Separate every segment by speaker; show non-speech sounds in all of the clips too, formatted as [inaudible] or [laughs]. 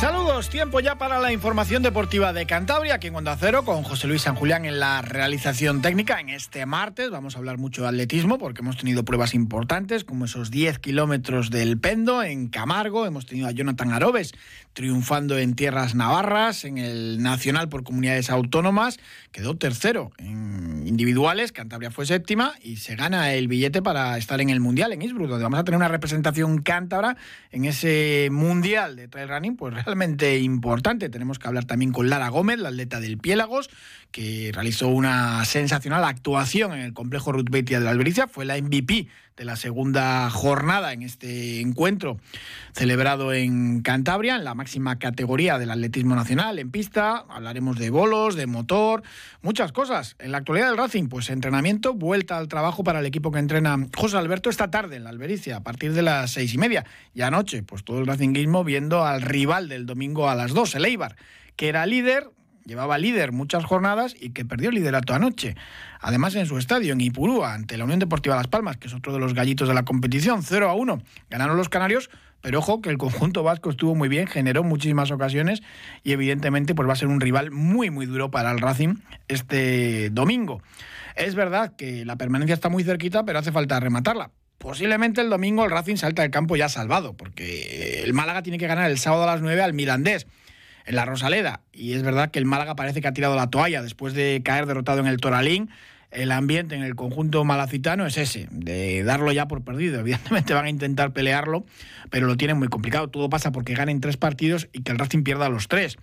Speaker 1: Saludos, tiempo ya para la información deportiva de Cantabria, aquí en Onda Cero, con José Luis San Julián en la realización técnica. En este martes vamos a hablar mucho de atletismo, porque hemos tenido pruebas importantes, como esos 10 kilómetros del Pendo en Camargo. Hemos tenido a Jonathan Arobes triunfando en tierras navarras, en el Nacional por Comunidades Autónomas. Quedó tercero en individuales, Cantabria fue séptima y se gana el billete para estar en el Mundial en Innsbruck, donde vamos a tener una representación cántabra en ese Mundial de Trail Running, pues importante. Tenemos que hablar también con Lara Gómez, la atleta del Piélagos, que realizó una sensacional actuación en el complejo Ruth Betia de la Albericia, fue la MVP de la segunda jornada en este encuentro celebrado en Cantabria, en la máxima categoría del atletismo nacional, en pista. Hablaremos de bolos, de motor, muchas cosas. En la actualidad del Racing, pues entrenamiento, vuelta al trabajo para el equipo que entrena José Alberto esta tarde en la Albericia, a partir de las seis y media. Y anoche, pues todo el Racingismo viendo al rival del domingo a las dos, el Eibar, que era líder, llevaba líder muchas jornadas y que perdió el liderato anoche. Además, en su estadio, en Ipurúa, ante la Unión Deportiva Las Palmas, que es otro de los gallitos de la competición, 0 a 1. Ganaron los canarios, pero ojo que el conjunto vasco estuvo muy bien, generó muchísimas ocasiones y evidentemente pues va a ser un rival muy, muy duro para el Racing este domingo. Es verdad que la permanencia está muy cerquita, pero hace falta rematarla. Posiblemente el domingo el Racing salta del campo ya salvado, porque el Málaga tiene que ganar el sábado a las 9 al Mirandés en la Rosaleda. Y es verdad que el Málaga parece que ha tirado la toalla después de caer derrotado en el Toralín. El ambiente en el conjunto malacitano es ese, de darlo ya por perdido. [laughs] Evidentemente van a intentar pelearlo, pero lo tienen muy complicado. Todo pasa porque ganen tres partidos y que el Racing pierda los tres.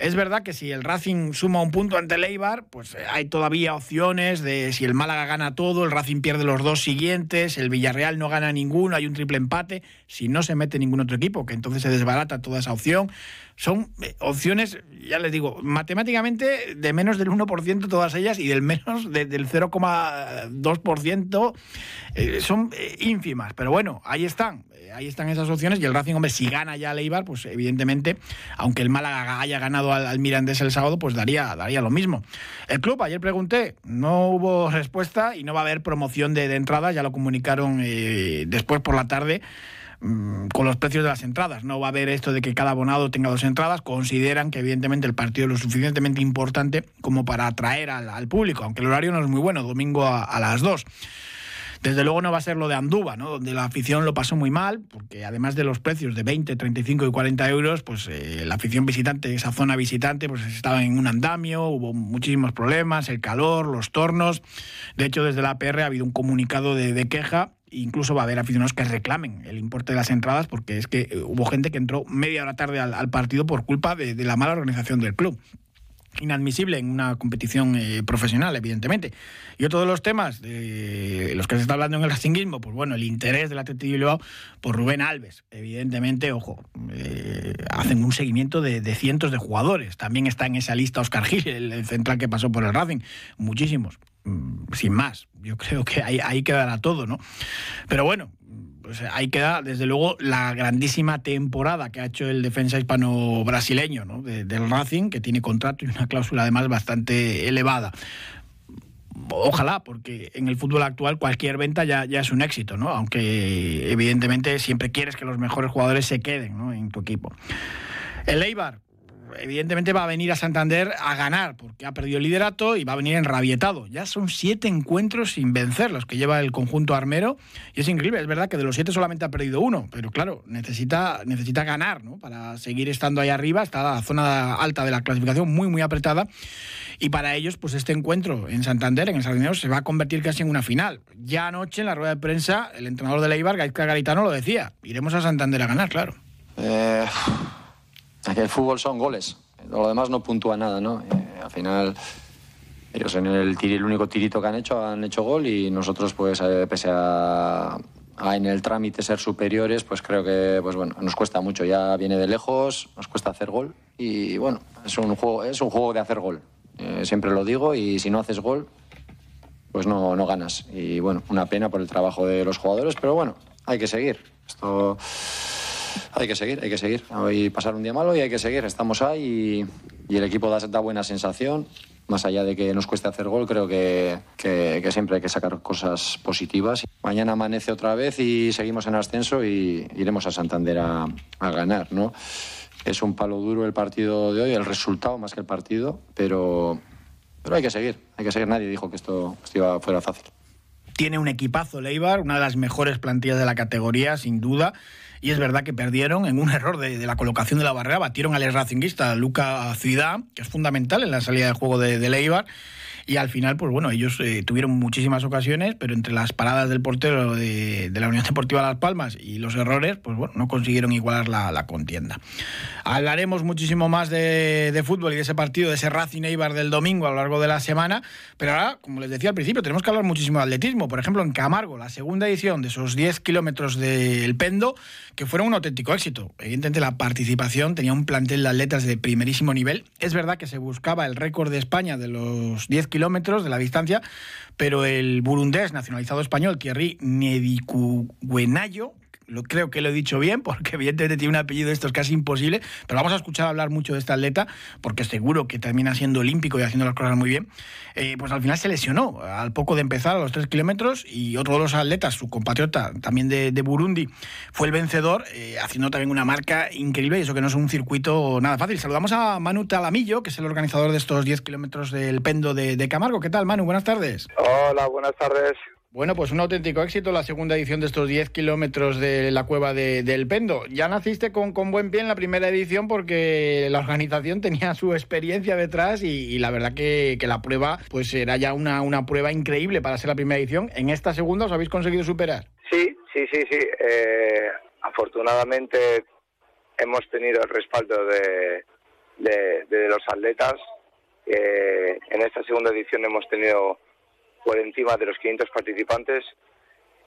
Speaker 1: Es verdad que si el Racing suma un punto ante el Eibar, pues hay todavía opciones de si el Málaga gana todo, el Racing pierde los dos siguientes, el Villarreal no gana ninguno, hay un triple empate, si no se mete ningún otro equipo, que entonces se desbarata toda esa opción. Son eh, opciones, ya les digo, matemáticamente de menos del 1% todas ellas y del menos del 0,2% eh, son eh, ínfimas. Pero bueno, ahí están, ahí están esas opciones y el Racing, hombre, si gana ya el Eibar, pues evidentemente, aunque el Málaga haya ganado al, al Mirandés el sábado, pues daría, daría lo mismo. El club, ayer pregunté, no hubo respuesta y no va a haber promoción de, de entrada, ya lo comunicaron después por la tarde mm, con los precios de las entradas. No va a haber esto de que cada abonado tenga dos entradas. Consideran que evidentemente el partido es lo suficientemente importante como para atraer al, público, aunque el horario no es muy bueno, domingo a, las 2. Desde luego no va a ser lo de Andúba, ¿no? donde la afición lo pasó muy mal, porque además de los precios de 20, 35 y 40 euros, pues eh, la afición visitante, esa zona visitante, pues estaba en un andamio, hubo muchísimos problemas, el calor, los tornos. De hecho, desde la APR ha habido un comunicado de queja incluso va a haber aficionados que reclamen el importe de las entradas porque es que eh, hubo gente que entró media hora tarde al, partido por culpa de, la mala organización del club inadmisible en una competición eh, profesional, evidentemente. Y otro de los temas de los que se está hablando en el racinguismo, pues bueno, el interés del Atlético de Bilbao por Rubén Alves. Evidentemente, ojo, eh, hacen un seguimiento de, cientos de jugadores. También está en esa lista Oscar Gil, el central que pasó por el Racing. Muchísimos. Mm, sin más, yo creo que ahí, ahí quedará todo, ¿no? Pero bueno, pues ahí queda, desde luego, la grandísima temporada que ha hecho el defensa hispano-brasileño ¿no? de, del Racing, que tiene contrato y una cláusula además bastante elevada. Ojalá, porque en el fútbol actual cualquier venta ya, ya es un éxito, ¿no? Aunque evidentemente siempre quieres que los mejores jugadores se queden ¿no? en tu equipo. El Eibar, evidentemente va a venir a Santander a ganar, porque ha perdido el liderato y va a venir enrabietado. Ya son siete encuentros sin vencer los que lleva el conjunto armero. Y es increíble, es verdad que de los siete solamente ha perdido uno, pero claro, necesita, necesita ganar ¿no? para seguir estando ahí arriba. Está la zona alta de la clasificación muy, muy apretada. Y para ellos, pues este encuentro en Santander, en el Sardinero, se va a convertir casi en una final. Ya anoche, en la rueda de prensa, el entrenador de Leibar, Gaizka Garitano, lo decía. Iremos a Santander a ganar, claro.
Speaker 2: Eh... El fútbol son goles, lo demás no puntúa nada, ¿no? Eh, al final, ellos en el, tir, el único tirito que han hecho han hecho gol y nosotros, pues, eh, pese a, a, en el trámite ser superiores, pues creo que, pues bueno, nos cuesta mucho. Ya viene de lejos, nos cuesta hacer gol y bueno, es un juego, es un juego de hacer gol. eh, siempre lo digo, y si no haces gol, pues no, no ganas. Y bueno, una pena por el trabajo de los jugadores, pero bueno, hay que seguir. Esto hay que seguir, hay que seguir. Hoy pasar un día malo y hay que seguir. Estamos ahí y, el equipo da, da, buena sensación. Más allá de que nos cueste hacer gol, creo que, siempre hay que sacar cosas positivas. Mañana amanece otra vez y seguimos en ascenso y iremos a Santander a, ganar, ¿no? Es un palo duro el partido de hoy, el resultado más que el partido, pero, pero hay que seguir, hay que seguir. Nadie dijo que esto, esto fuera fácil.
Speaker 1: Tiene un equipazo Leibar, una de las mejores plantillas de la categoría, sin duda. Y es verdad que perdieron en un error de, la colocación de la barrera. Batieron al racinguista Luca Ciudad, que es fundamental en la salida de juego de, de Leibar y al final, pues bueno, ellos eh, tuvieron muchísimas ocasiones, pero entre las paradas del portero de, la Unión Deportiva Las Palmas y los errores, pues bueno, no consiguieron igualar la, contienda. Hablaremos muchísimo más de, fútbol y de ese partido, de ese Racing Eibar del domingo a lo largo de la semana, pero ahora, como les decía al principio, tenemos que hablar muchísimo de atletismo. Por ejemplo, en Camargo, la segunda edición de esos 10 kilómetros del Pendo, que fueron un auténtico éxito. Evidentemente la participación tenía un plantel de atletas de primerísimo nivel. Es verdad que se buscaba el récord de España de los 10 kilómetros de la distancia, pero el burundés nacionalizado español, Thierry Nedikuguenayo, lo, creo que lo he dicho bien, porque [laughs] evidentemente tiene un apellido de estos casi imposible, pero vamos a escuchar hablar mucho de esta atleta, porque seguro que termina siendo olímpico y haciendo las cosas muy bien. Eh, pues al final se lesionó al poco de empezar a los tres kilómetros y otro de los atletas, su compatriota también de, Burundi, fue el vencedor, eh, haciendo también una marca increíble y eso que no es un circuito nada fácil. Saludamos a Manu Talamillo, que es el organizador de estos 10 kilómetros del Pendo de, de Camargo. ¿Qué tal, Manu? Buenas tardes.
Speaker 3: Hola, buenas tardes.
Speaker 1: Bueno, pues un auténtico éxito la segunda edición de estos 10 kilómetros de la cueva del Pendo. Ya naciste con, con, buen pie en la primera edición porque la organización [laughs] tenía su experiencia detrás y, la verdad que, la prueba pues era ya una, una prueba increíble para ser la primera edición. ¿En esta segunda os habéis conseguido superar?
Speaker 3: Sí, sí, sí, sí. Eh, afortunadamente hemos tenido el respaldo de, de, los atletas. en esta segunda edición hemos tenido por encima de los 500 participantes,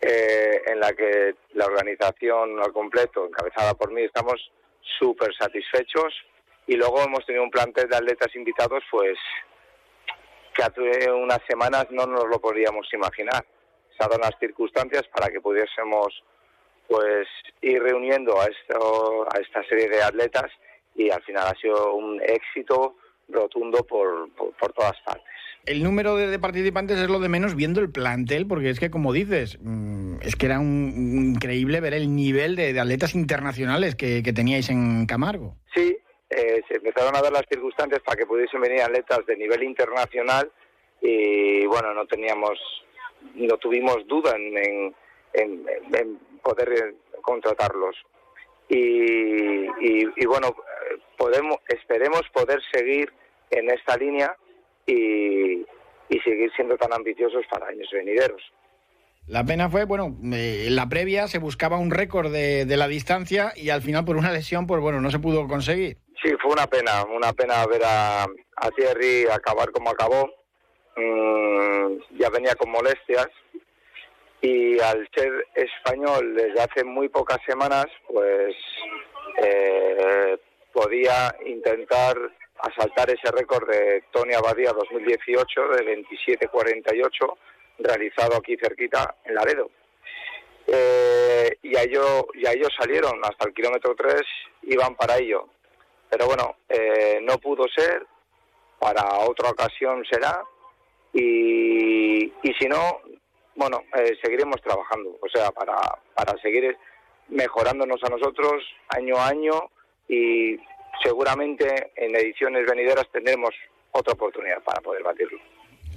Speaker 3: eh, en la que la organización al completo, encabezada por mí, estamos súper satisfechos. Y luego hemos tenido un plantel de atletas invitados, pues que hace unas semanas no nos lo podríamos imaginar. Se han dado las circunstancias para que pudiésemos pues ir reuniendo a, esto, a esta serie de atletas y al final ha sido un éxito rotundo por todas partes
Speaker 1: el número de, participantes es lo de menos viendo el plantel, porque es que, como dices, mm, es que era un, increíble ver el nivel de, atletas internacionales que, teníais en Camargo.
Speaker 3: Sí, eh, se empezaron a dar las circunstancias para que pudiesen venir atletas de nivel internacional y, bueno, no teníamos, no tuvimos duda en, poder contratarlos. Y, y bueno, podemos, esperemos poder seguir en esta línea y, seguir siendo tan ambiciosos para años venideros.
Speaker 1: La pena fue, bueno, eh, en la previa se buscaba un récord de, la distancia y al final por una lesión, pues bueno, no se pudo conseguir.
Speaker 3: Sí, fue una pena, una pena ver a, a Thierry acabar como acabó. Mm, ya venía con molestias y al ser español desde hace muy pocas semanas, pues eh, podía intentar asaltar ese récord de Tony Abadía 2018 de 27.48 realizado aquí cerquita en Laredo. Eh, y, a ello, y ellos salieron hasta el kilómetro 3, iban para ello. Pero bueno, eh, no pudo ser, para otra ocasión será, y, y si no, bueno, eh, seguiremos trabajando, o sea, para, para seguir mejorándonos a nosotros año a año y seguramente en ediciones venideras tendremos otra oportunidad para poder batirlo.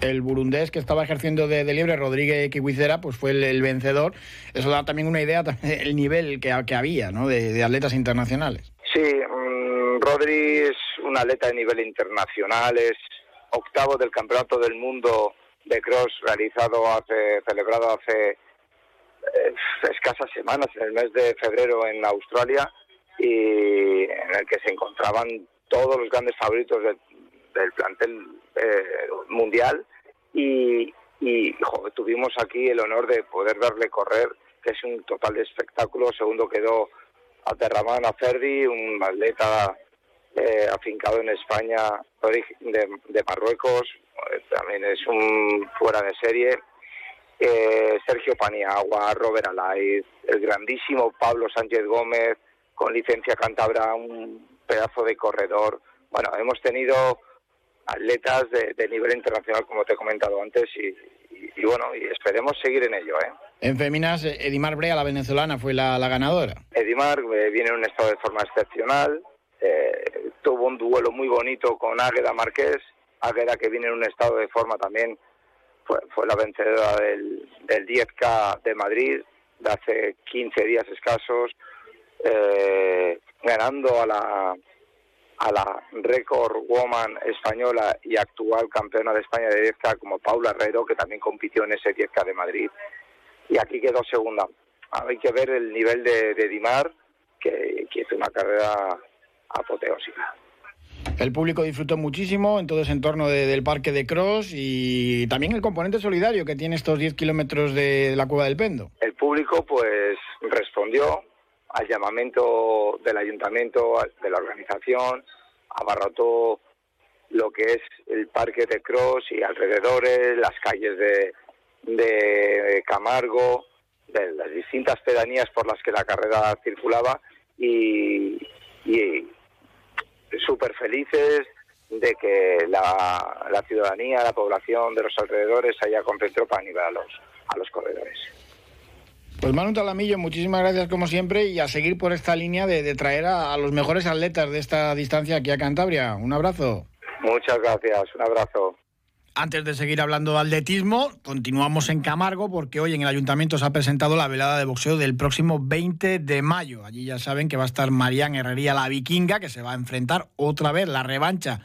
Speaker 1: El burundés que estaba ejerciendo de, libre, Rodríguez Kiwicera, pues fue el, vencedor. Eso da también una idea [laughs] del nivel que, que había ¿no? de, atletas internacionales.
Speaker 3: Sí, um, Rodri es un atleta de nivel internacional, es octavo del Campeonato del Mundo de Cross realizado hace, celebrado hace eh, escasas semanas, en el mes de febrero en Australia en el que se encontraban todos los grandes favoritos del plantel eh, mundial y, tuvimos aquí el honor de poder verle correr, que es un total espectáculo. Segundo quedó Aterramán Ferdi, un atleta eh, afincado en España de, Marruecos, eh, también es un fuera de serie. Sergio Paniagua, Robert Alaiz, el grandísimo Pablo Sánchez Gómez, con licencia cántabra, un pedazo de corredor. Bueno, hemos tenido atletas de, nivel internacional, como te he comentado antes, y, bueno, y esperemos seguir en ello. ¿eh?
Speaker 1: En féminas, Edimar Brea, la venezolana, fue la, ganadora.
Speaker 3: Edimar eh, viene en un estado de forma excepcional, eh, tuvo un duelo muy bonito con Águeda Márquez, Águeda que viene en un estado de forma también, fue, fue la vencedora del, del 10K de Madrid de hace 15 días escasos, eh, ganando a la a la récord woman española y actual campeona de España de 10K como Paula Herrero, que también compitió en ese 10K de Madrid. Y aquí quedó segunda. Hay que ver el nivel de, Dimar, que, que hizo una carrera apoteósica.
Speaker 1: El público disfrutó muchísimo en todo ese entorno del parque de Cross y también el componente solidario que tiene estos 10 kilómetros de la Cueva del Pendo.
Speaker 3: El público pues respondió al llamamiento del ayuntamiento, de la organización, abarrotó lo que es el parque de Cross y alrededores, las calles de, de Camargo, de las distintas pedanías por las que la carrera circulaba y, y súper felices de que la, la, ciudadanía, la población de los alrededores haya concentrado para animar a los, a los corredores.
Speaker 1: Pues Manu Talamillo, muchísimas gracias como siempre y a seguir por esta línea de, traer a, los mejores atletas de esta distancia aquí a Cantabria. Un abrazo.
Speaker 3: Muchas gracias, un abrazo.
Speaker 1: Antes de seguir hablando de atletismo, continuamos en Camargo porque hoy en el ayuntamiento se ha presentado la velada de boxeo del próximo 20 de mayo. Allí ya saben que va a estar Marián Herrería la Vikinga, que se va a enfrentar otra vez la revancha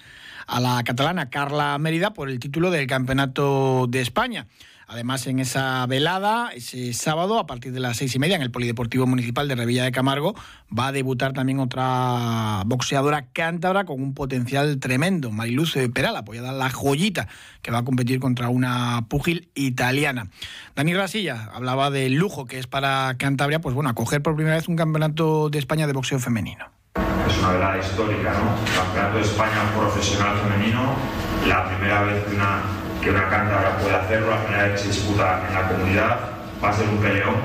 Speaker 1: a la catalana Carla Mérida por el título del Campeonato de España. Además, en esa velada, ese sábado, a partir de las seis y media, en el Polideportivo Municipal de Revilla de Camargo, va a debutar también otra boxeadora cántabra con un potencial tremendo, Mariluz Peral, apoyada la joyita, que va a competir contra una púgil italiana. Dani Rasilla hablaba del lujo que es para Cantabria, pues bueno, acoger por primera vez un campeonato de España de boxeo femenino.
Speaker 4: Es una velada histórica, ¿no? Campeonato de España profesional femenino, la primera vez que una que una cántabra puede hacerlo, la primera vez que se disputa en la comunidad, va a ser un peleón.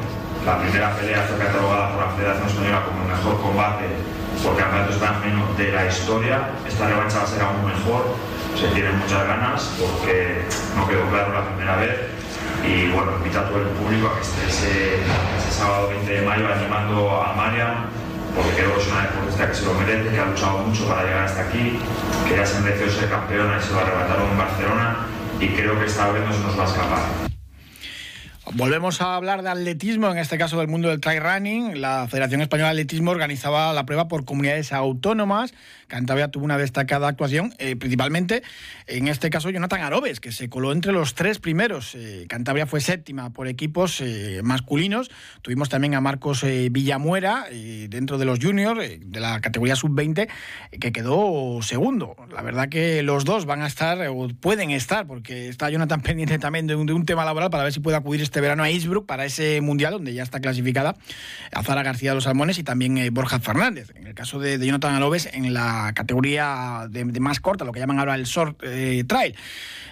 Speaker 4: La primera pelea fue catalogada por la Federación Española como el mejor combate por campeonato español de la historia. Esta revancha va a ser aún mejor, se tienen muchas ganas porque no quedó claro la primera vez. Y bueno, invita a todo el público a que esté ese, sábado 20 de mayo animando a Mariam, porque creo que es una deportista que se lo merece, que ha luchado mucho para llegar hasta aquí, que ya se mereció ser campeona y se lo arrebataron en Barcelona y creo que esta vez no se nos va a escapar.
Speaker 1: Volvemos a hablar de atletismo, en este caso del mundo del trail running. La Federación Española de Atletismo organizaba la prueba por comunidades autónomas. Cantabria tuvo una destacada actuación, eh, principalmente en este caso Jonathan Arobes, que se coló entre los tres primeros. Eh, Cantabria fue séptima por equipos eh, masculinos. Tuvimos también a Marcos Villamuera dentro de los juniors, de la categoría sub-20, que quedó segundo. La verdad que los dos van a estar, o pueden estar, porque está Jonathan [laughs] pendiente también de un, de un tema laboral para ver si puede acudir este este verano a Innsbruck para ese mundial donde ya está clasificada Azara García de los Salmones y también eh, Borja Fernández. En el caso de, Jonathan Alobes, en la categoría de, más corta, lo que llaman ahora el short eh, trail.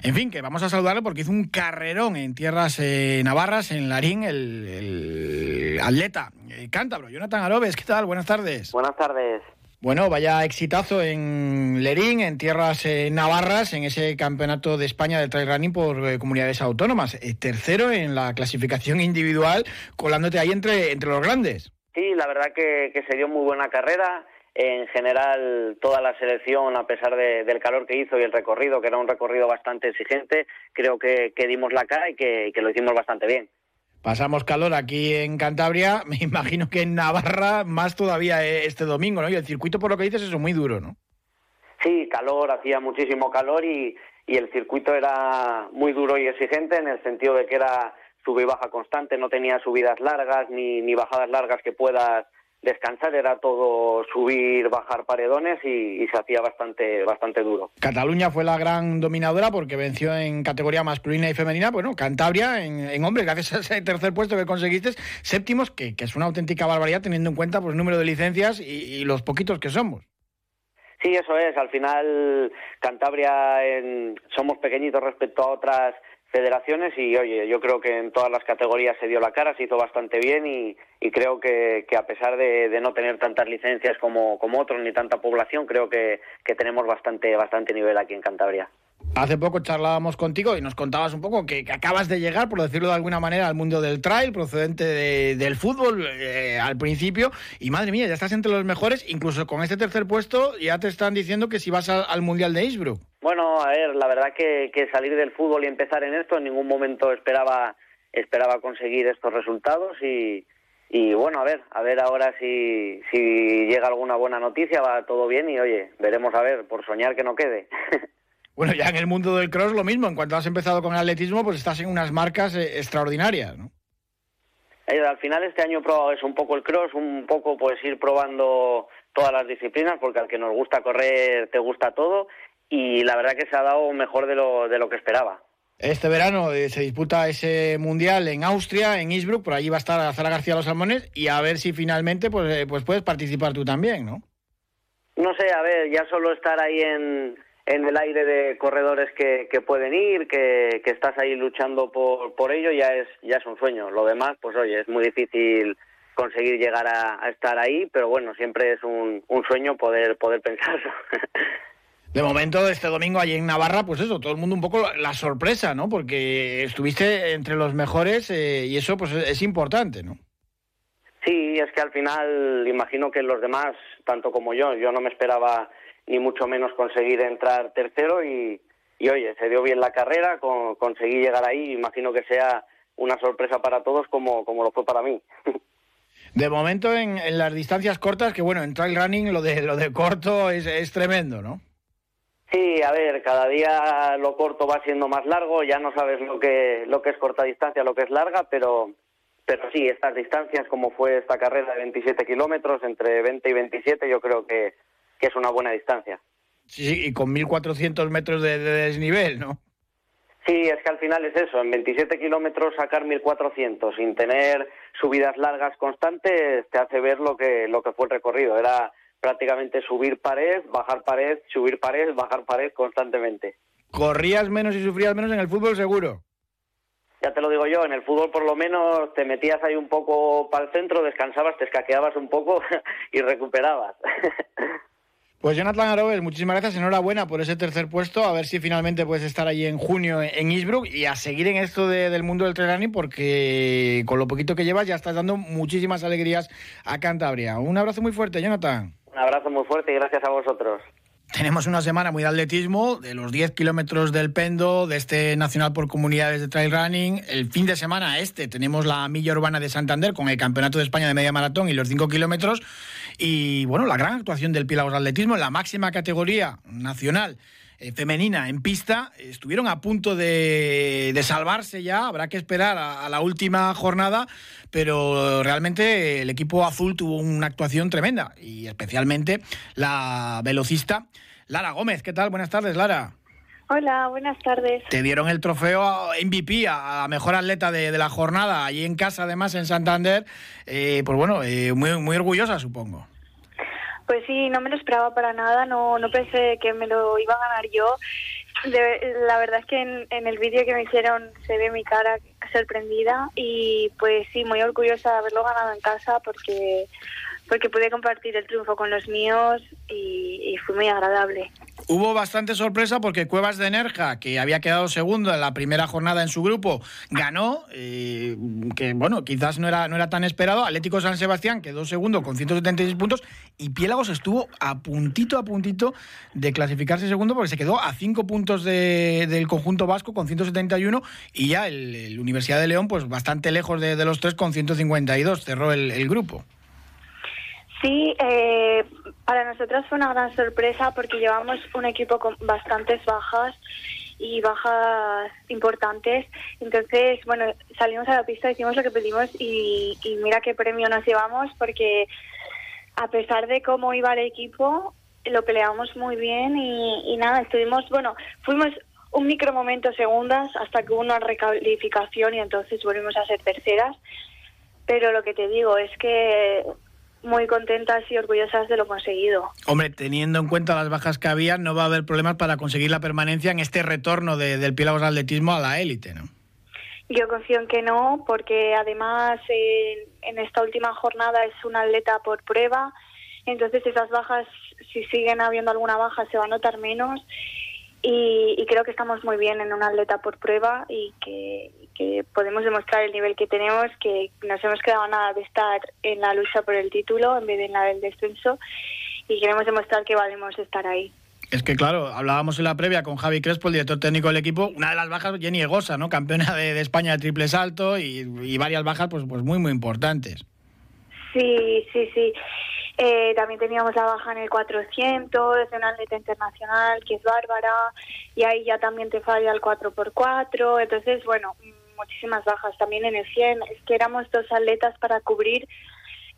Speaker 1: En fin, que vamos a saludarle porque hizo un carrerón en tierras eh, navarras, en Larín, el, el atleta cántabro. Jonathan Alobes, ¿qué tal? Buenas tardes.
Speaker 5: Buenas tardes.
Speaker 1: Bueno, vaya exitazo en Lerín, en tierras eh, navarras, en ese campeonato de España de trail running por eh, comunidades autónomas. Eh, tercero en la clasificación [laughs] individual, colándote ahí entre, entre los grandes.
Speaker 5: Sí, la verdad que, se dio muy buena carrera. En general, toda la selección, a pesar del calor que hizo y el recorrido, que era un recorrido bastante exigente, creo que, dimos la cara y que lo hicimos bastante bien.
Speaker 1: Pasamos calor aquí en Cantabria, [laughs] me imagino que en Navarra más todavía eh, este domingo, ¿no? Y el circuito, por lo que dices, es muy duro, ¿no?
Speaker 5: Sí, calor, hacía muchísimo calor y, y el circuito era muy duro y exigente en el sentido de que era sube y baja constante, no tenía subidas largas ni, ni bajadas largas que puedas descansar era todo subir, bajar paredones y, se hacía bastante, bastante duro.
Speaker 1: Cataluña fue la gran dominadora porque venció en categoría masculina y femenina. Bueno, Cantabria en, en hombres, gracias a ese tercer puesto que conseguiste, séptimos, que, es una auténtica barbaridad teniendo en cuenta pues, el número de licencias y, los poquitos que somos.
Speaker 5: Sí, eso es. Al final, Cantabria somos pequeñitos respecto a otras federaciones y oye, yo creo que en todas las categorías se dio la cara, se hizo bastante bien y, creo que, a pesar de, no tener tantas licencias como, como otros ni tanta población, creo que, que tenemos bastante, bastante nivel aquí en Cantabria.
Speaker 1: Hace poco charlábamos contigo y nos contabas un poco que, acabas de llegar, por decirlo de alguna manera, al mundo del trail, procedente del fútbol eh, al principio. Y madre mía, ya estás entre los mejores. Incluso con este tercer puesto ya te están diciendo que si vas al, Mundial de Innsbruck.
Speaker 5: Bueno, a ver, la verdad que, salir del fútbol y empezar en esto, en ningún momento esperaba, esperaba conseguir estos resultados y, bueno, a ver, a ver ahora si llega alguna buena noticia, va todo bien y oye, veremos a ver, por soñar que no quede. [laughs]
Speaker 1: Bueno, ya en el mundo del cross lo mismo. En cuanto has empezado con el atletismo, pues estás en unas marcas eh, extraordinarias, ¿no?
Speaker 5: Eh, al final este año probado es un poco el cross, un poco pues ir probando todas las disciplinas, porque al que nos gusta correr te gusta todo y la verdad que se ha dado mejor de lo, de lo que esperaba.
Speaker 1: Este verano eh, se disputa ese mundial en Austria, en Innsbruck, por allí va a estar Zara García Los Salmones y a ver si finalmente pues, pues puedes participar tú también, ¿no?
Speaker 5: No sé, a ver, ya solo estar ahí en, en el aire de corredores que, que pueden ir, que, que, estás ahí luchando por, por ello, ya es, ya es un sueño. Lo demás, pues oye, es muy difícil conseguir llegar a, estar ahí, pero bueno, siempre es un, un sueño poder, poder pensarlo. [laughs]
Speaker 1: De momento, este domingo allí en Navarra, pues eso, todo el mundo un poco la sorpresa, ¿no? Porque estuviste entre los mejores eh, y eso pues es importante, ¿no?
Speaker 5: Sí, es que al final imagino que los demás, tanto como yo, yo no me esperaba ni mucho menos conseguir entrar tercero y, y oye, se dio bien la carrera, con, conseguí llegar ahí, imagino que sea una sorpresa para todos como, como lo fue para mí. [laughs]
Speaker 1: De momento en, en, las distancias cortas, que bueno, en trail running lo de, lo de corto es, es tremendo, ¿no?
Speaker 5: Sí, a ver, cada día lo corto va siendo más largo, ya no sabes lo que, lo que es corta distancia, lo que es larga, pero, pero sí, estas distancias, como fue esta carrera de 27 kilómetros, entre 20 y 27, yo creo que, que es una buena distancia.
Speaker 1: Sí, y con 1.400 metros de, desnivel, ¿no?
Speaker 5: Sí, es que al final es eso, en 27 kilómetros sacar 1.400 sin tener subidas largas constantes te hace ver lo que, lo que fue el recorrido. Era prácticamente subir pared, bajar pared, subir pared, bajar pared constantemente.
Speaker 1: ¿Corrías menos y sufrías menos en el fútbol seguro?
Speaker 5: Ya te lo digo yo, en el fútbol por lo menos te metías ahí un poco para el centro, descansabas, te escaqueabas un poco [laughs] y recuperabas. [laughs]
Speaker 1: Pues Jonathan Arobes, muchísimas gracias, enhorabuena por ese tercer puesto, a ver si finalmente puedes estar allí en junio en Innsbruck y a seguir en esto del mundo del trail porque con lo poquito que llevas ya estás dando muchísimas alegrías a Cantabria. Un abrazo muy fuerte, Jonathan.
Speaker 5: Un abrazo muy fuerte y gracias a vosotros.
Speaker 1: Tenemos una semana muy de atletismo, de los 10 kilómetros del Pendo, de este Nacional por Comunidades de Trail Running. El fin de semana este tenemos la Milla Urbana de Santander con el Campeonato de España de Media Maratón y los 5 kilómetros. Y bueno, la gran actuación del Pílagos Atletismo en la máxima categoría nacional eh, femenina en pista estuvieron a punto de, salvarse ya, habrá que esperar a, la última jornada, pero realmente el equipo azul tuvo una actuación tremenda y especialmente la velocista Lara Gómez. ¿Qué tal? Buenas tardes, Lara.
Speaker 6: Hola, buenas tardes.
Speaker 1: Te dieron el trofeo MVP a, mejor atleta de, la jornada, allí en casa, además, en Santander. Eh, pues bueno, eh, muy, muy orgullosa, supongo.
Speaker 6: Pues sí, no me lo esperaba para nada, no, no pensé que me lo iba a ganar yo. la verdad es que en, el vídeo que me hicieron se ve mi cara sorprendida y pues sí, muy orgullosa de haberlo ganado en casa porque porque pude compartir el triunfo con los míos y, fue muy agradable.
Speaker 1: Hubo bastante sorpresa porque Cuevas de Nerja, que había quedado segundo en la primera jornada en su grupo, ganó, que bueno, quizás no era, no era tan esperado. Atlético San Sebastián quedó segundo con 176 puntos y Piélagos estuvo a puntito, a puntito de clasificarse segundo porque se quedó a cinco puntos del conjunto vasco con 171 y ya el, Universidad de León, pues bastante lejos de, los tres con 152, cerró el grupo.
Speaker 6: Sí, eh, para nosotras fue una gran sorpresa porque llevamos un equipo con bastantes bajas y bajas importantes. Entonces, bueno, salimos a la pista, hicimos lo que pedimos y, mira qué premio nos llevamos porque a pesar de cómo iba el equipo, lo peleamos muy bien y, y nada, estuvimos, bueno, fuimos un micro momento segundas hasta que hubo una recalificación y entonces volvimos a ser terceras. Pero lo que te digo es que muy contentas y orgullosas de lo conseguido.
Speaker 1: Hombre, teniendo en cuenta las bajas que había, no va a haber problemas para conseguir la permanencia en este retorno de, del Piélagos Atletismo a la élite, ¿no?
Speaker 6: Yo confío en que no, porque además en esta última jornada es un atleta por prueba, entonces esas bajas, si siguen habiendo alguna baja, se va a notar menos. Y, creo que estamos muy bien en un atleta por prueba y que, podemos demostrar el nivel que tenemos, que nos hemos quedado nada de estar en la lucha por el título en vez de en la del descenso y queremos demostrar que valemos estar ahí.
Speaker 1: Es que claro, hablábamos en la previa con Javi Crespo, el director técnico del equipo, una de las bajas Jenny Egosa, ¿no? Campeona de, España de triple salto y, varias bajas pues, pues muy muy importantes.
Speaker 6: Sí, sí, sí. Eh, también teníamos la baja en el 400, de una atleta internacional que es Bárbara, y ahí ya también te falla el 4x4. Entonces, bueno, muchísimas bajas. También en el 100, es que éramos dos atletas para cubrir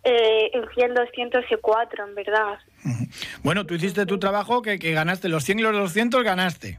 Speaker 6: eh, el 100, 200 y 4, en verdad.
Speaker 1: Bueno, tú hiciste tu trabajo que, que ganaste los 100 y los 200, ganaste.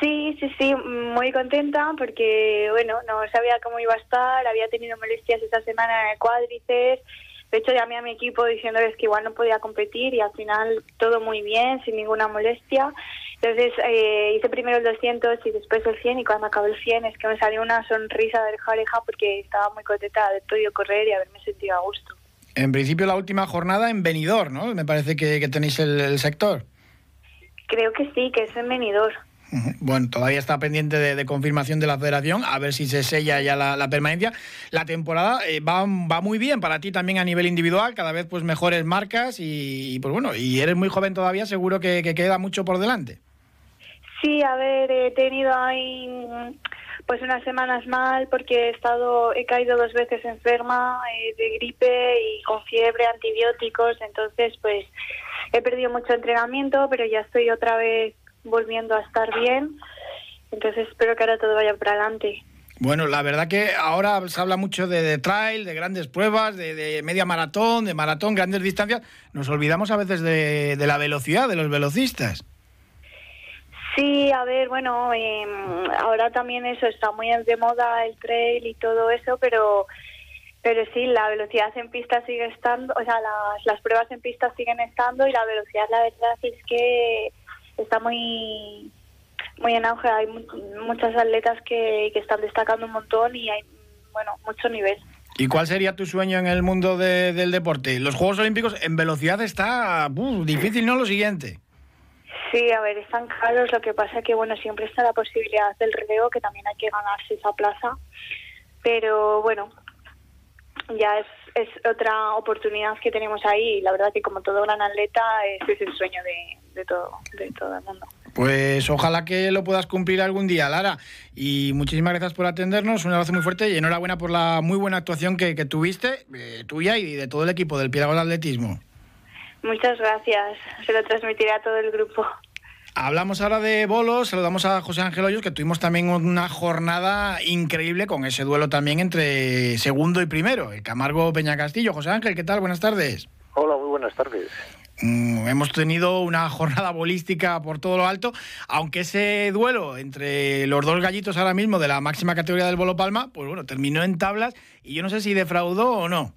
Speaker 6: Sí, sí, sí, muy contenta porque, bueno, no sabía cómo iba a estar, había tenido molestias esta semana en el cuádriceps, de hecho llamé a mi equipo diciéndoles que igual no podía competir y al final todo muy bien, sin ninguna molestia. Entonces eh, hice primero el 200 y después el 100 y cuando acabé el 100 es que me salió una sonrisa de oreja porque estaba muy contenta de todo correr y haberme sentido a gusto.
Speaker 1: En principio la última jornada en Benidorm, ¿no? Me parece que, tenéis el, el sector.
Speaker 6: Creo que sí, que es en Benidorm.
Speaker 1: Bueno, todavía está pendiente de, confirmación de la federación, a ver si se sella ya la, permanencia. La temporada eh, va, muy bien para ti también a nivel individual, cada vez pues mejores marcas y, pues bueno, y eres muy joven todavía, seguro que, queda mucho por delante.
Speaker 6: Sí, a ver, he tenido ahí pues unas semanas mal porque he estado, he caído dos veces enferma eh, de gripe y con fiebre, antibióticos, entonces pues he perdido mucho entrenamiento, pero ya estoy otra vez volviendo a estar bien. Entonces espero que ahora todo vaya para adelante.
Speaker 1: Bueno, la verdad que ahora se habla mucho de, trail, de grandes pruebas, de, media maratón, de maratón, grandes distancias. Nos olvidamos a veces de, la velocidad de los velocistas.
Speaker 6: Sí, a ver, bueno, em, ahora también eso está muy de moda el trail y todo eso, pero pero sí, la velocidad en pista sigue estando, o sea, las, las pruebas en pista siguen estando y la velocidad, la verdad es que está muy muy en auge. Hay muchas atletas que, que están destacando un montón y hay bueno mucho nivel.
Speaker 1: ¿Y cuál sería tu sueño en el mundo del deporte? Los Juegos Olímpicos en velocidad está difícil, ¿no? Lo siguiente.
Speaker 6: Sí, a ver, están caros. Lo que pasa que, bueno, siempre está la posibilidad del relevo, que también hay que ganarse esa plaza. Pero bueno, ya es, es otra oportunidad que tenemos ahí. La verdad que, como todo gran atleta, ese es el sueño de, de todo, de todo el mundo.
Speaker 1: Pues ojalá que lo puedas cumplir algún día, Lara. Y muchísimas gracias por atendernos, un abrazo muy fuerte y enhorabuena por la muy buena actuación que, tuviste, eh, tuya y de todo el equipo del Piedagog de Atletismo.
Speaker 6: Muchas gracias, se lo transmitiré a todo el grupo.
Speaker 1: Hablamos ahora de bolos, saludamos a José Ángel Hoyos, que tuvimos también una jornada increíble con ese duelo también entre segundo y primero, el Camargo Peña Castillo. José Ángel, ¿qué tal? Buenas tardes.
Speaker 7: Hola, muy buenas tardes.
Speaker 1: Mm, hemos tenido una [laughs] jornada bolística por todo lo alto, aunque ese duelo entre los dos gallitos ahora mismo de la máxima categoría del Bolo Palma, pues bueno, terminó en tablas y yo no sé si defraudó o no.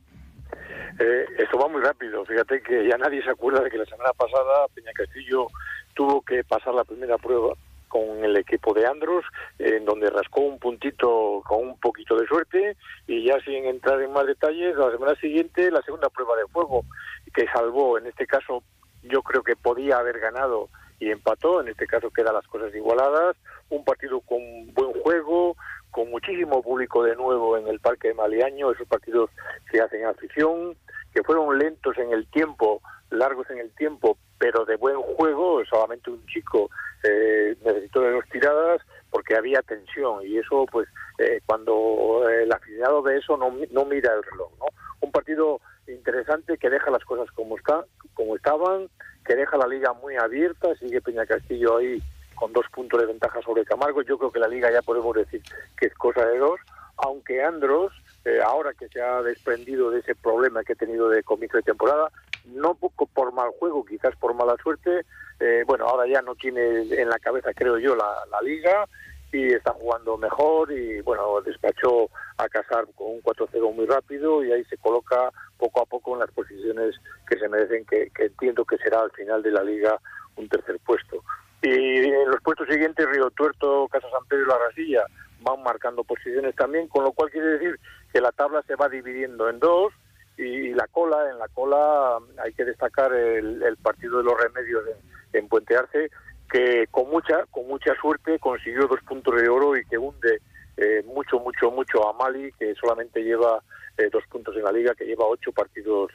Speaker 7: Eh, esto va muy rápido. Fíjate que ya nadie se acuerda de que la semana pasada Peña Castillo tuvo que pasar la primera prueba con el equipo de Andros, en donde rascó un puntito con un poquito de suerte y ya sin entrar en más detalles, la semana siguiente la segunda prueba de fuego que salvó, en este caso yo creo que podía haber ganado y empató, en este caso quedan las cosas igualadas, un partido con buen juego, con muchísimo público de nuevo en el Parque de Maliaño, esos partidos que hacen afición, que fueron lentos en el tiempo, largos en el tiempo, pero de buen juego, solamente un chico eh, necesitó de dos tiradas porque había tensión y eso pues eh, cuando el aficionado de eso no, no mira el reloj, ¿no? Un partido interesante que deja las cosas como está, como estaban, que deja la liga muy abierta, sigue Peña Castillo ahí con dos puntos de ventaja sobre Camargo, yo creo que la liga ya podemos decir que es cosa de dos, aunque Andros, eh, ahora que se ha desprendido de ese problema que ha tenido de comienzo de temporada, no por mal juego, quizás por mala suerte, eh, bueno, ahora ya no tiene en la cabeza, creo yo, la, liga y está jugando mejor y bueno, despachó a Casar con un 4-0 muy rápido y ahí se coloca poco a poco en las posiciones que se merecen, que, entiendo que será al final de la liga un tercer puesto. Y en los puestos siguientes, Río Tuerto, Casa San Pedro y La Rasilla van marcando posiciones también, con lo cual quiere decir que la tabla se va dividiendo en dos y la cola, en la cola hay que destacar el, partido de los remedios en, en Puente Arce, que con mucha, con mucha suerte consiguió dos puntos de oro y que hunde eh, mucho, mucho, mucho a Mali, que solamente lleva eh, dos puntos en la liga, que lleva ocho partidos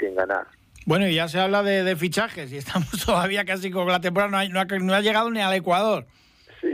Speaker 7: sin ganar.
Speaker 1: Bueno, y ya se habla de, fichajes y estamos [laughs] todavía casi con la temporada, no, no, ha, llegado ni al Ecuador.
Speaker 7: Sí,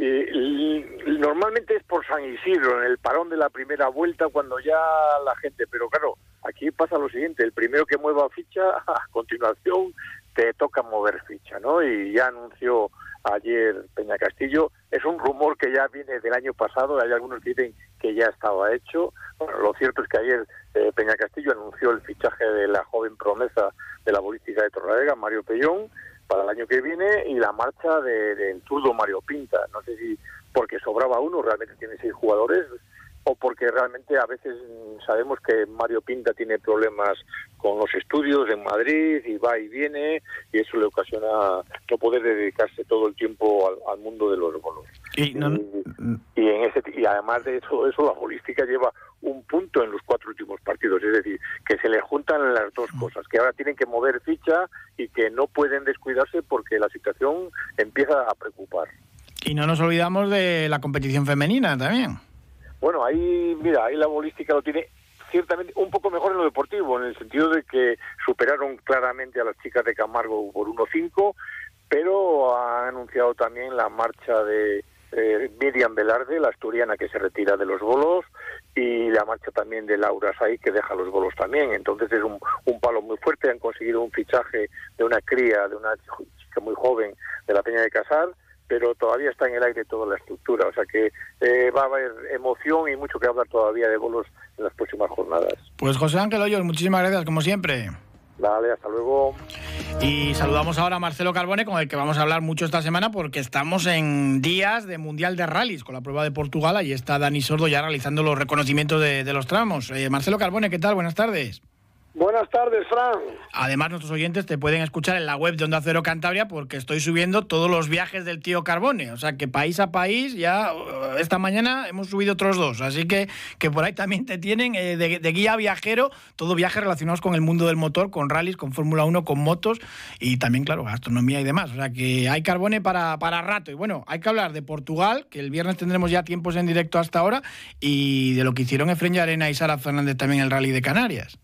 Speaker 7: normalmente es por San Isidro, en el parón de la primera vuelta, cuando ya la gente, pero claro, aquí pasa lo siguiente, el primero que mueva ficha, [laughs] a continuación te toca mover ficha, ¿no? Y ya anunció ayer Peña Castillo, es un rumor que ya viene del año pasado, hay algunos que dicen que ya estaba hecho. Bueno, lo cierto es que ayer eh, Peña Castillo anunció el fichaje de la joven promesa de la bolística de Torradega, Mario Pellón, para el año que viene y la marcha del de, zurdo Mario Pinta. No sé si porque sobraba uno, realmente tiene seis jugadores, o porque realmente a veces sabemos que Mario Pinta tiene problemas con los estudios en Madrid y va y viene y eso le ocasiona no poder dedicarse todo el tiempo al, mundo de los bolos. Y, y, en ese, y además de todo eso, la holística lleva un punto en los cuatro últimos partidos, es decir, que se le juntan las dos mm. cosas, que ahora tienen que mover ficha y que no pueden descuidarse porque la situación empieza a preocupar.
Speaker 1: Y no nos olvidamos de la competición femenina también.
Speaker 7: Bueno, ahí, mira, ahí la bolística lo tiene ciertamente un poco mejor en lo deportivo, en el sentido de que superaron claramente a las chicas de Camargo por 1-5, pero ha anunciado también la marcha de eh, Miriam Velarde, la asturiana que se retira de los bolos, y la marcha también de Laura Say, que deja los bolos también. Entonces es un, un palo muy fuerte. Han conseguido un fichaje de una cría, de una chica muy joven de la Peña de Casar, pero todavía está en el aire toda la estructura. O sea que eh, va a haber emoción y mucho que hablar todavía de bolos en las próximas jornadas.
Speaker 1: Pues José Ángel Hoyos, muchísimas gracias como siempre.
Speaker 7: Vale, hasta luego.
Speaker 1: Y saludamos ahora a Marcelo Carbone, con el que vamos a hablar mucho esta semana, porque estamos en días de Mundial de Rallys con la prueba de Portugal. Ahí está Dani Sordo ya realizando los reconocimientos de, los tramos. Eh, Marcelo Carbone, ¿qué tal? Buenas tardes.
Speaker 8: Buenas tardes, Fran.
Speaker 1: Además, nuestros oyentes te pueden escuchar en la web de Onda Cero Cantabria porque estoy subiendo todos los viajes del tío Carbone. O sea que país a país, ya uh, esta mañana hemos subido otros dos. Así que, que por ahí también te tienen eh, de, guía viajero, todo viajes relacionados con el mundo del motor, con rallies, con Fórmula 1, con motos y también, claro, gastronomía y demás. O sea que hay Carbone para, para rato. Y bueno, hay que hablar de Portugal, que el viernes tendremos ya tiempos en directo hasta ahora, y de lo que hicieron Efren Arena y Sara Fernández también el rally de Canarias.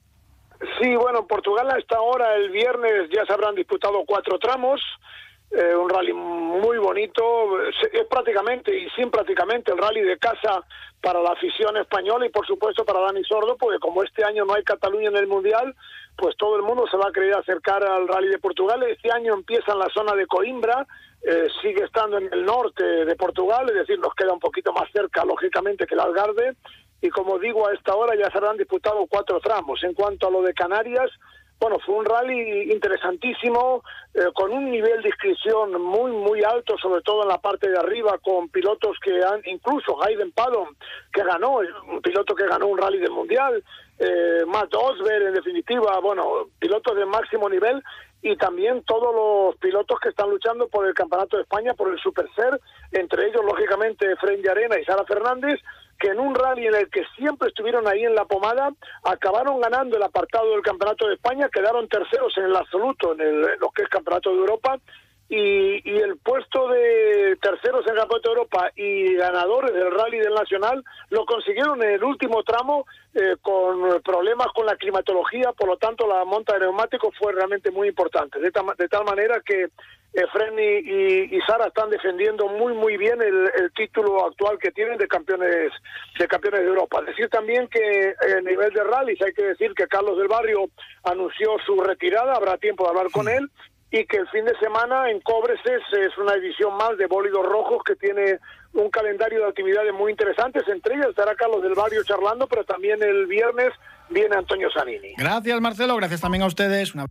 Speaker 8: Sí, bueno, en Portugal hasta ahora, el viernes, ya se habrán disputado cuatro tramos. Eh, un rally muy bonito, es prácticamente y sin prácticamente el rally de casa para la afición española y por supuesto para Dani Sordo, porque como este año no hay Cataluña en el Mundial, pues todo el mundo se va a querer acercar al rally de Portugal. Este año empieza en la zona de Coimbra, eh, sigue estando en el norte de Portugal, es decir, nos queda un poquito más cerca, lógicamente, que el Algarve, y como digo, a esta hora ya se habrán disputado cuatro tramos. En cuanto a lo de Canarias, bueno, fue un rally interesantísimo, eh, con un nivel de inscripción muy, muy alto, sobre todo en la parte de arriba, con pilotos que han, incluso Hayden Paddon, que ganó, un piloto que ganó un rally del Mundial, eh, Matt Osberg, en definitiva, bueno, pilotos de máximo nivel, y también todos los pilotos que están luchando por el Campeonato de España, por el Super Ser, entre ellos, lógicamente, Fren Arena y Sara Fernández, que en un rally en el que siempre estuvieron ahí en la pomada, acabaron ganando el apartado del Campeonato de España, quedaron terceros en el absoluto, en, el, lo que es Campeonato de Europa, y, y, el puesto de terceros en el Campeonato de Europa y ganadores del rally del Nacional lo consiguieron en el último tramo eh, con problemas con la climatología, por lo tanto la monta de neumáticos fue realmente muy importante, de, de tal manera que Efren y, y, Sara están defendiendo muy muy bien el, título actual que tienen de campeones de campeones de Europa. Decir también que a nivel de rallies hay que decir que Carlos del Barrio anunció su retirada, habrá tiempo de hablar con él y que el fin de semana en Cobreses es una edición más de Bólidos Rojos que tiene un calendario de actividades muy interesantes, entre ellas estará Carlos del Barrio charlando, pero también el viernes viene Antonio Sanini.
Speaker 1: Gracias Marcelo, gracias también a ustedes. Una...